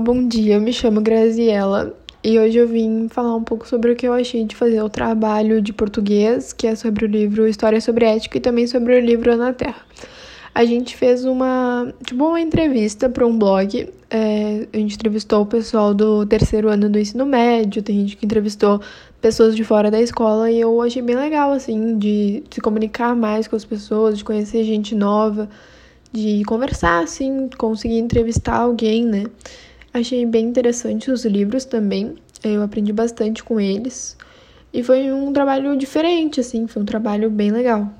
Bom dia. Eu me chamo Graziella e hoje eu vim falar um pouco sobre o que eu achei de fazer o trabalho de português, que é sobre o livro História sobre Ética e também sobre o livro Na Terra. A gente fez uma, tipo, uma entrevista para um blog. É, a gente entrevistou o pessoal do terceiro ano do ensino médio, tem gente que entrevistou pessoas de fora da escola e eu achei bem legal, assim, de se comunicar mais com as pessoas, de conhecer gente nova de conversar, assim, conseguir entrevistar alguém, né? Achei bem interessante os livros também, eu aprendi bastante com eles. E foi um trabalho diferente, assim, foi um trabalho bem legal.